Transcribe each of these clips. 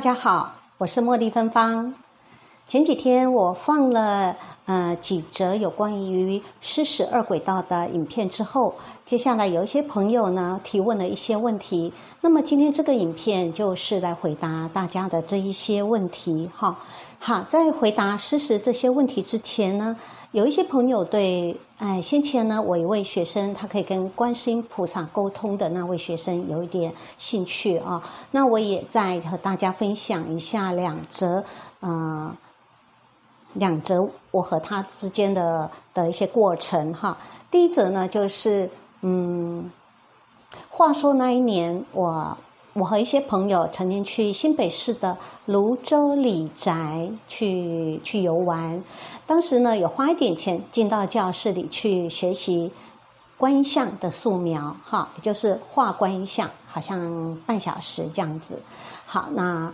大家好，我是茉莉芬芳。前几天我放了呃几则有关于失实二轨道的影片之后，接下来有一些朋友呢提问了一些问题。那么今天这个影片就是来回答大家的这一些问题。哈，好，在回答失实这些问题之前呢，有一些朋友对哎先前呢我一位学生他可以跟观世音菩萨沟通的那位学生有一点兴趣啊，那我也在和大家分享一下两则呃。两则我和他之间的的一些过程哈。第一则呢，就是嗯，话说那一年，我我和一些朋友曾经去新北市的泸州李宅去去游玩。当时呢，有花一点钱进到教室里去学习观音像的素描哈，也就是画观音像，好像半小时这样子。好，那。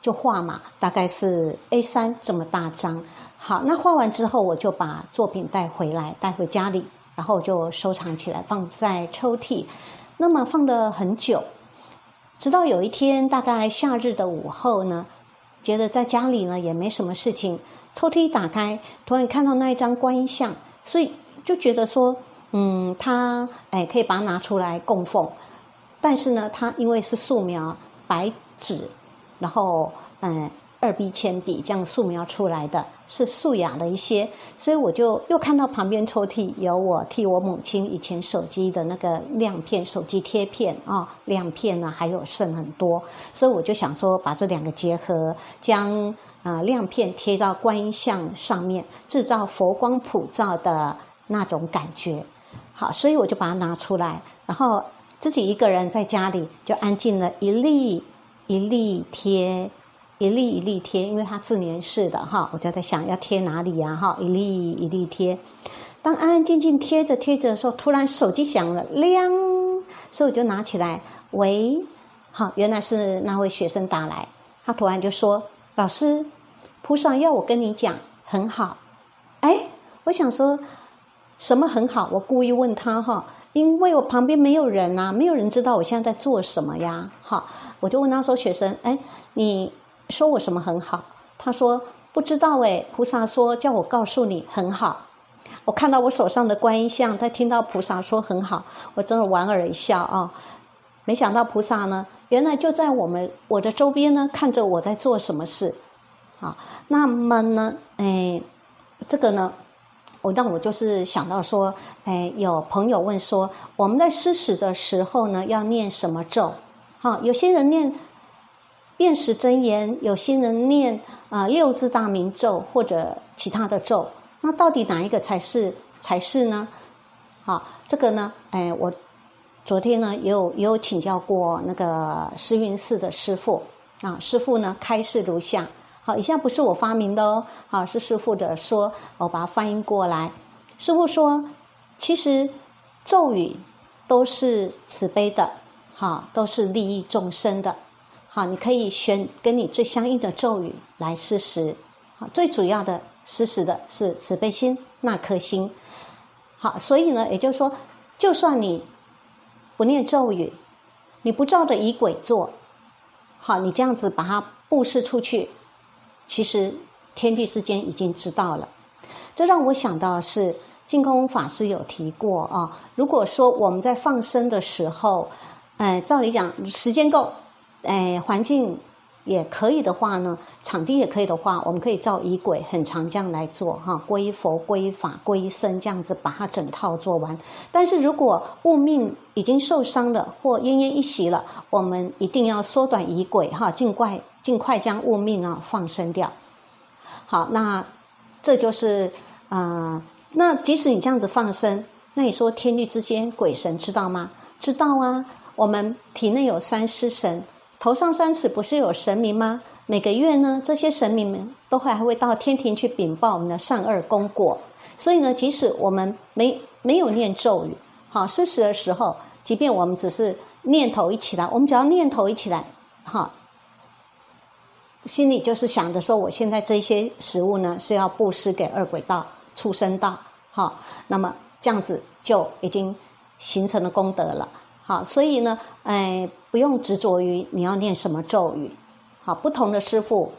就画嘛，大概是 A 三这么大张。好，那画完之后，我就把作品带回来，带回家里，然后就收藏起来，放在抽屉。那么放了很久，直到有一天，大概夏日的午后呢，觉得在家里呢也没什么事情，抽屉一打开，突然看到那一张观音像，所以就觉得说，嗯，它哎可以把它拿出来供奉。但是呢，它因为是素描，白纸。然后，嗯，二 B 铅笔这样素描出来的是素雅的一些，所以我就又看到旁边抽屉有我替我母亲以前手机的那个亮片、手机贴片啊，亮片呢还有剩很多，所以我就想说把这两个结合，将啊亮片贴到观音像上面，制造佛光普照的那种感觉。好，所以我就把它拿出来，然后自己一个人在家里就安静了一粒。一粒贴，一粒一粒贴，因为它自粘式的哈，我就在想要贴哪里呀哈，一粒一粒贴。当安安静静贴着贴着的时候，突然手机响了，亮，所以我就拿起来，喂，好，原来是那位学生打来，他突然就说：“老师，菩萨要我跟你讲，很好。”哎，我想说什么很好，我故意问他哈。因为我旁边没有人啊，没有人知道我现在在做什么呀。好，我就问他说：“学生，哎，你说我什么很好？”他说：“不知道哎。”菩萨说：“叫我告诉你很好。”我看到我手上的观音像，他听到菩萨说很好，我真的莞尔一笑啊。没想到菩萨呢，原来就在我们我的周边呢，看着我在做什么事。好，那么呢，哎，这个呢？我让我就是想到说，哎，有朋友问说，我们在施食的时候呢，要念什么咒？好，有些人念辨识真言，有些人念啊六字大明咒或者其他的咒。那到底哪一个才是才是呢？好，这个呢，哎，我昨天呢也有也有请教过那个诗云寺的师傅啊，师傅呢开示如下。好，以下不是我发明的哦，好是师傅的说，我把它翻译过来。师傅说，其实咒语都是慈悲的，好都是利益众生的，好你可以选跟你最相应的咒语来施食。好，最主要的施食的是慈悲心那颗心。好，所以呢，也就是说，就算你不念咒语，你不照着仪轨做，好，你这样子把它布施出去。其实天地之间已经知道了，这让我想到是净空法师有提过啊。如果说我们在放生的时候，哎，照理讲时间够，哎，环境也可以的话呢，场地也可以的话，我们可以照仪轨很长这样来做哈，归佛、归法、归僧这样子把它整套做完。但是如果物命已经受伤了或奄奄一息了，我们一定要缩短仪轨哈，尽快。尽快将物命啊放生掉。好，那这就是啊，那即使你这样子放生，那你说天地之间鬼神知道吗？知道啊。我们体内有三尸神，头上三尺不是有神明吗？每个月呢，这些神明们都会还会到天庭去禀报我们的善恶功过。所以呢，即使我们没没有念咒语，好施食的时候，即便我们只是念头一起来，我们只要念头一起来，好。心里就是想着说，我现在这些食物呢是要布施给二轨道、畜生道，好，那么这样子就已经形成了功德了，好，所以呢，哎，不用执着于你要念什么咒语，好，不同的师傅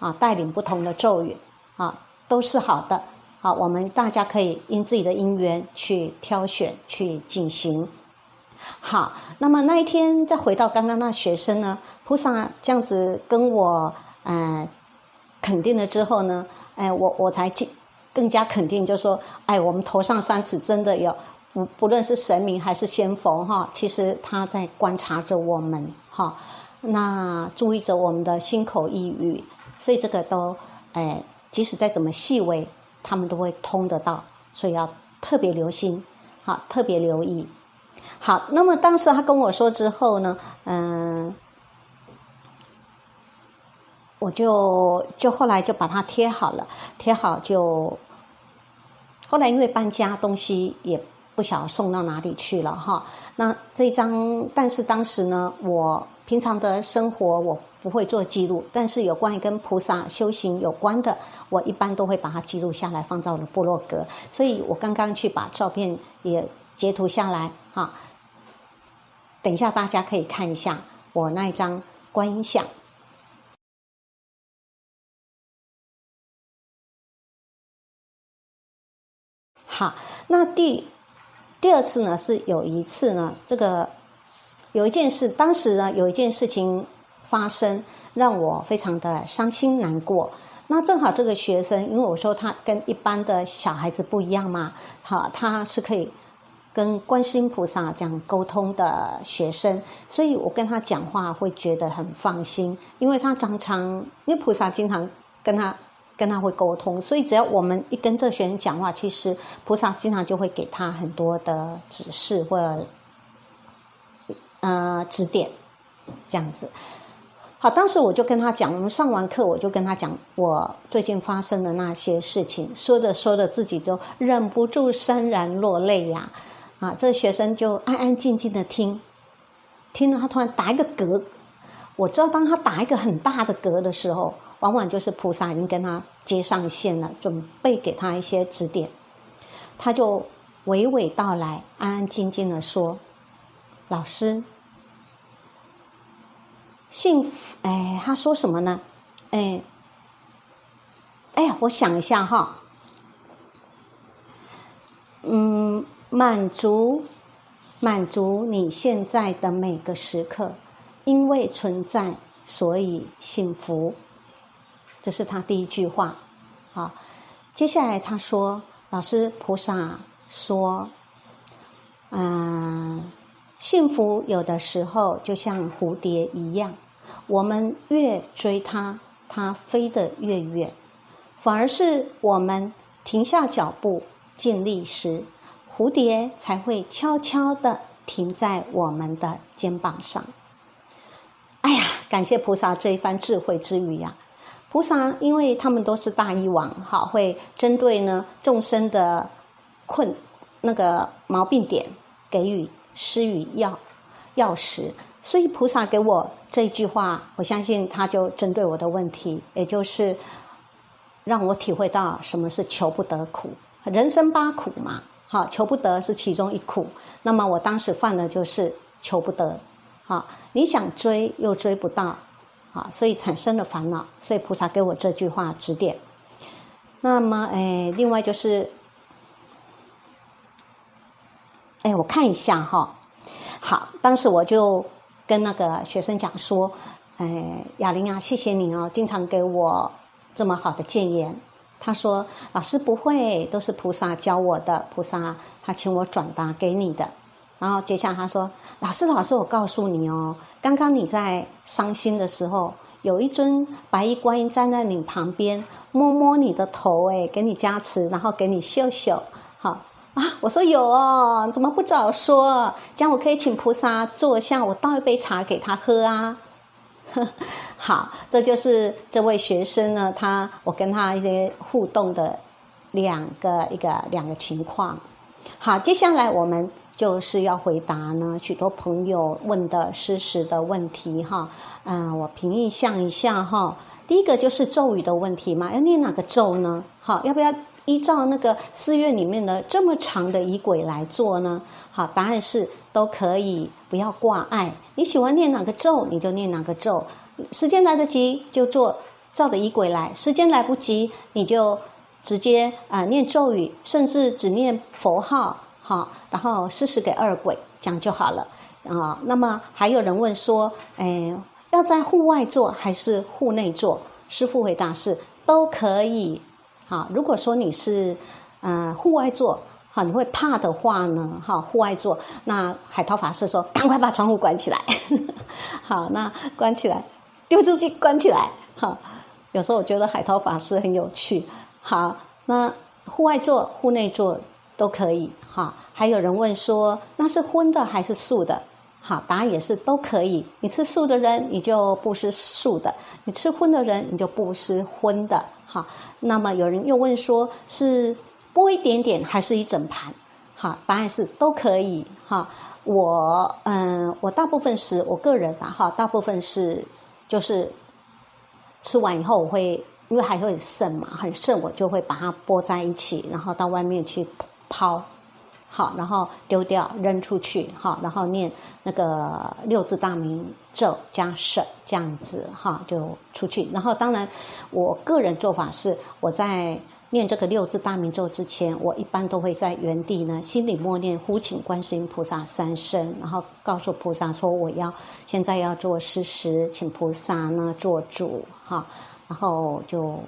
啊，带领不同的咒语啊，都是好的。好，我们大家可以因自己的因缘去挑选去进行。好，那么那一天再回到刚刚那学生呢，菩萨这样子跟我嗯肯定了之后呢，哎，我我才更加肯定，就说，哎，我们头上三尺真的有，不不论是神明还是仙佛哈，其实他在观察着我们哈，那注意着我们的心口意语，所以这个都哎，即使再怎么细微。他们都会通得到，所以要特别留心，好，特别留意。好，那么当时他跟我说之后呢，嗯，我就就后来就把它贴好了，贴好就后来因为搬家，东西也不晓得送到哪里去了哈。那这张，但是当时呢，我平常的生活我。不会做记录，但是有关于跟菩萨修行有关的，我一般都会把它记录下来，放在我的部落格。所以我刚刚去把照片也截图下来，哈，等一下大家可以看一下我那一张观音像。好，那第第二次呢，是有一次呢，这个有一件事，当时呢有一件事情。发生让我非常的伤心难过。那正好这个学生，因为我说他跟一般的小孩子不一样嘛，好，他是可以跟观世音菩萨这样沟通的学生，所以我跟他讲话会觉得很放心，因为他常常因为菩萨经常跟他跟他会沟通，所以只要我们一跟这学生讲话，其实菩萨经常就会给他很多的指示或者呃指点这样子。好，当时我就跟他讲，我们上完课，我就跟他讲我最近发生的那些事情，说着说着自己就忍不住潸然落泪呀！啊，这学生就安安静静的听，听了他突然打一个嗝，我知道当他打一个很大的嗝的时候，往往就是菩萨已经跟他接上线了，准备给他一些指点，他就娓娓道来，安安静静的说：“老师。”幸福，哎，他说什么呢？哎，哎呀，我想一下哈，嗯，满足，满足你现在的每个时刻，因为存在，所以幸福。这是他第一句话。好，接下来他说：“老师，菩萨说，嗯。”幸福有的时候就像蝴蝶一样，我们越追它，它飞得越远；反而是我们停下脚步，尽力时，蝴蝶才会悄悄地停在我们的肩膀上。哎呀，感谢菩萨这一番智慧之语呀！菩萨因为他们都是大医王，好会针对呢众生的困那个毛病点给予。施与药，药食，所以菩萨给我这一句话，我相信他就针对我的问题，也就是让我体会到什么是求不得苦，人生八苦嘛，好，求不得是其中一苦。那么我当时犯的就是求不得，好，你想追又追不到，好，所以产生了烦恼。所以菩萨给我这句话指点。那么，哎，另外就是。哎，我看一下哈。好，当时我就跟那个学生讲说：“哎，雅玲啊，谢谢你哦，经常给我这么好的建言。”他说：“老师不会，都是菩萨教我的，菩萨他请我转达给你的。”然后接下来他说：“老师，老师，我告诉你哦，刚刚你在伤心的时候，有一尊白衣观音站在你旁边，摸摸你的头，哎，给你加持，然后给你秀秀，”啊，我说有哦，怎么不早说？这样我可以请菩萨坐下，我倒一杯茶给他喝啊。好，这就是这位学生呢，他我跟他一些互动的两个一个两个情况。好，接下来我们就是要回答呢许多朋友问的事实的问题哈。嗯，我凭印象一下哈，第一个就是咒语的问题嘛，要念哪个咒呢？好，要不要？依照那个寺院里面的这么长的仪轨来做呢？好，答案是都可以，不要挂碍。你喜欢念哪个咒，你就念哪个咒。时间来得及就做照着仪轨来，时间来不及你就直接啊念咒语，甚至只念佛号，好，然后施食给二鬼，讲就好了啊。那么还有人问说，哎，要在户外做还是户内做？师父回答是都可以。好，如果说你是嗯户外做。好，你会怕的话呢？哈，户外做，那海涛法师说：“ 赶快把窗户关起来。”好，那关起来，丢出去，关起来。好，有时候我觉得海涛法师很有趣。好，那户外做、户内做都可以。哈，还有人问说：“那是荤的还是素的？”好，答案也是都可以。你吃素的人，你就不吃素的；你吃荤的人，你就不吃荤的。好，那么有人又问说：“是？”剥一点点还是一整盘？好，答案是都可以。哈，我嗯，我大部分是我个人吧。哈，大部分是就是吃完以后，我会因为还会剩嘛，很剩，我就会把它剥在一起，然后到外面去抛，好，然后丢掉扔出去，哈，然后念那个六字大明咒加舍这样子，哈，就出去。然后当然，我个人做法是我在。念这个六字大明咒之前，我一般都会在原地呢，心里默念呼请观世音菩萨三声，然后告诉菩萨说我要现在要做施食，请菩萨呢做主哈，然后就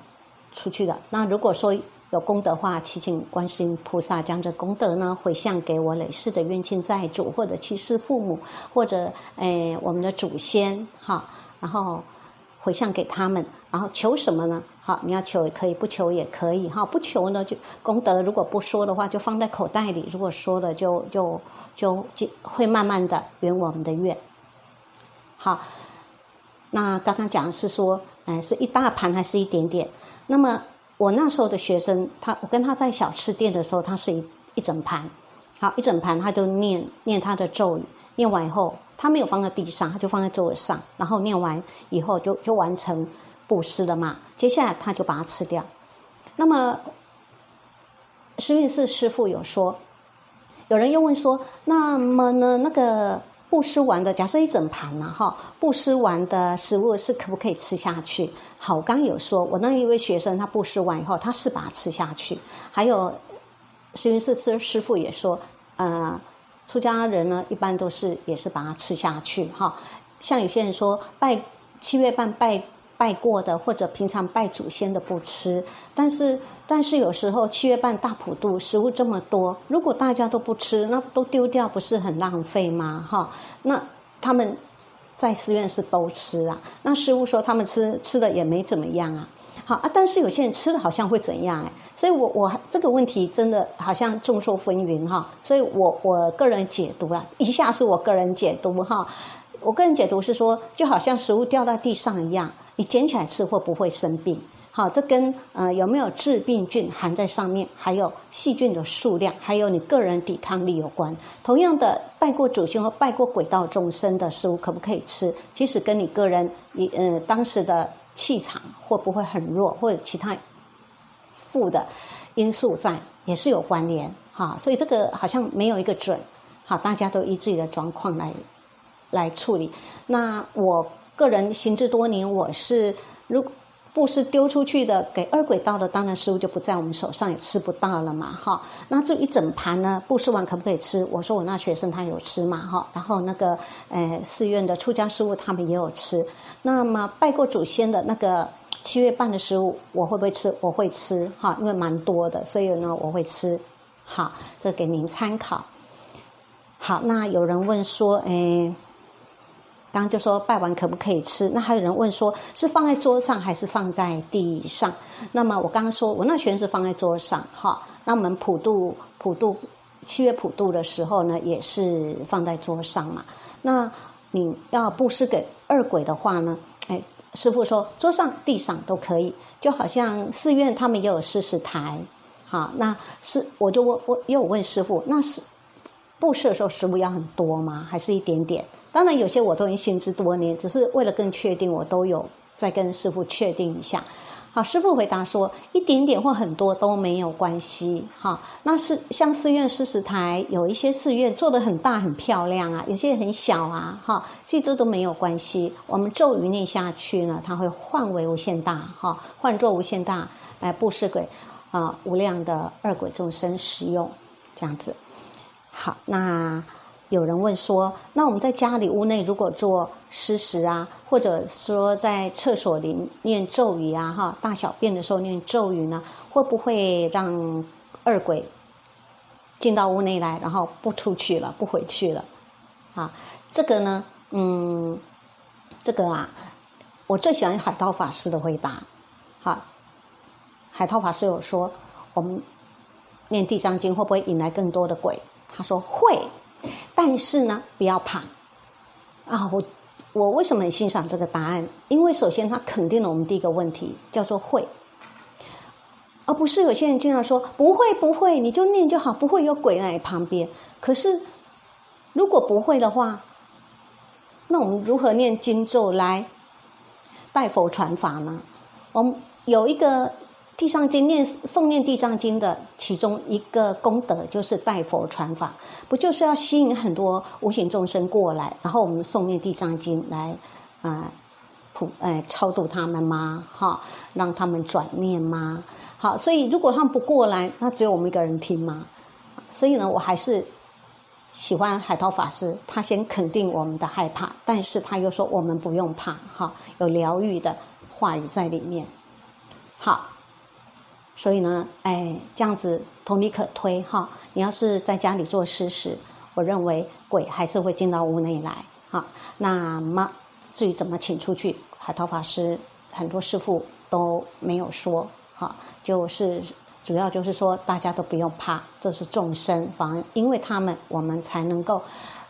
出去了。那如果说有功德话，祈请观世音菩萨将这功德呢回向给我累世的冤亲债主，或者其世父母，或者诶我们的祖先哈，然后回向给他们，然后求什么呢？好，你要求也可以，不求也可以。哈，不求呢，就功德如果不说的话，就放在口袋里；如果说了，就就就就会慢慢的圆我们的愿。好，那刚刚讲的是说，嗯，是一大盘还是一点点？那么我那时候的学生，他我跟他在小吃店的时候，他是一一整盘，好，一整盘他就念念他的咒语，念完以后，他没有放在地上，他就放在桌子上，然后念完以后就就完成。布施了嘛？接下来他就把它吃掉。那么，施运寺师傅有说，有人又问说，那么呢？那个布施完的，假设一整盘呐，哈，布施完的食物是可不可以吃下去？好，我刚有说，我那一位学生他布施完以后，他是把它吃下去。还有施运寺师师傅也说，呃，出家人呢，一般都是也是把它吃下去。哈，像有些人说拜七月半拜。拜过的或者平常拜祖先的不吃，但是但是有时候七月半大普渡食物这么多，如果大家都不吃，那都丢掉不是很浪费吗？哈，那他们在寺院是都吃啊。那师傅说他们吃吃的也没怎么样啊。好啊，但是有些人吃了好像会怎样哎？所以我我这个问题真的好像众说纷纭哈。所以我我个人解读了一下，是我个人解读哈。我个人解读是说，就好像食物掉在地上一样。你捡起来吃会不会生病？好，这跟呃有没有致病菌含在上面，还有细菌的数量，还有你个人抵抗力有关。同样的，拜过祖先和拜过鬼道众生的食物可不可以吃？其实跟你个人你呃当时的气场会不会很弱，或者其他负的因素在也是有关联。哈，所以这个好像没有一个准。好，大家都依自己的状况来来处理。那我。个人行之多年，我是如布施丢出去的，给二鬼道的，当然食物就不在我们手上，也吃不到了嘛，哈。那这一整盘呢，布施完可不可以吃？我说我那学生他有吃嘛，哈。然后那个呃寺院的出家师傅他们也有吃。那么拜过祖先的那个七月半的食物，我会不会吃？我会吃，哈，因为蛮多的，所以呢我会吃。好，这给您参考。好，那有人问说，哎。刚刚就说拜完可不可以吃？那还有人问说，是放在桌上还是放在地上？那么我刚刚说我那全是放在桌上，哈。那我们普渡普渡七月普渡的时候呢，也是放在桌上嘛。那你要布施给二鬼的话呢，哎，师傅说桌上、地上都可以，就好像寺院他们也有施食台，好，那是我就问我又问师傅，那是布施的时候食物要很多吗？还是一点点？当然，有些我都已经心知多年，只是为了更确定，我都有再跟师傅确定一下。好，师傅回答说，一点点或很多都没有关系。哈，那是像寺院四十台，有一些寺院做的很大很漂亮啊，有些很小啊，哈，其实这都没有关系。我们咒语念下去呢，它会换为无限大，哈，换作无限大来布施给啊无量的二鬼众生使用，这样子。好，那。有人问说：“那我们在家里屋内如果做施食啊，或者说在厕所里念咒语啊，哈，大小便的时候念咒语呢，会不会让二鬼进到屋内来，然后不出去了，不回去了？啊，这个呢，嗯，这个啊，我最喜欢海涛法师的回答。好，海涛法师有说，我们念地藏经会不会引来更多的鬼？他说会。”但是呢，不要怕啊！我我为什么很欣赏这个答案？因为首先他肯定了我们第一个问题，叫做会，而不是有些人经常说不会不会，你就念就好，不会有鬼在旁边。可是如果不会的话，那我们如何念经咒来拜佛传法呢？我们有一个。地藏经念诵念地藏经的其中一个功德就是代佛传法，不就是要吸引很多无形众生过来，然后我们诵念地藏经来啊普哎超度他们吗？哈，让他们转念吗？好，所以如果他们不过来，那只有我们一个人听吗？所以呢，我还是喜欢海涛法师，他先肯定我们的害怕，但是他又说我们不用怕，哈，有疗愈的话语在里面，好。所以呢，哎，这样子同理可推哈。你要是在家里做施时，我认为鬼还是会进到屋内来哈。那么至于怎么请出去，海涛法师很多师傅都没有说哈。就是主要就是说，大家都不用怕，这是众生，反而因为他们，我们才能够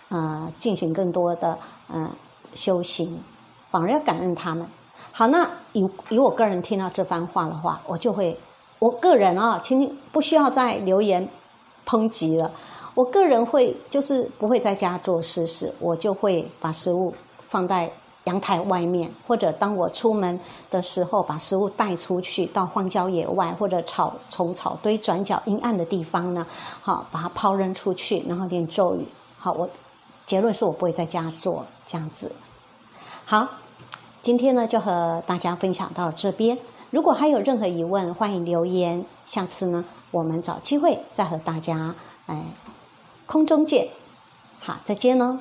呃进行更多的嗯修行，反而要感恩他们。好，那以以我个人听到这番话的话，我就会。我个人啊，请你不需要再留言抨击了。我个人会就是不会在家做事时，我就会把食物放在阳台外面，或者当我出门的时候，把食物带出去到荒郊野外或者草丛草堆转角阴暗的地方呢，好把它抛扔出去，然后念咒语。好，我结论是我不会在家做这样子。好，今天呢就和大家分享到这边。如果还有任何疑问，欢迎留言。下次呢，我们找机会再和大家哎空中见。好，再见喽。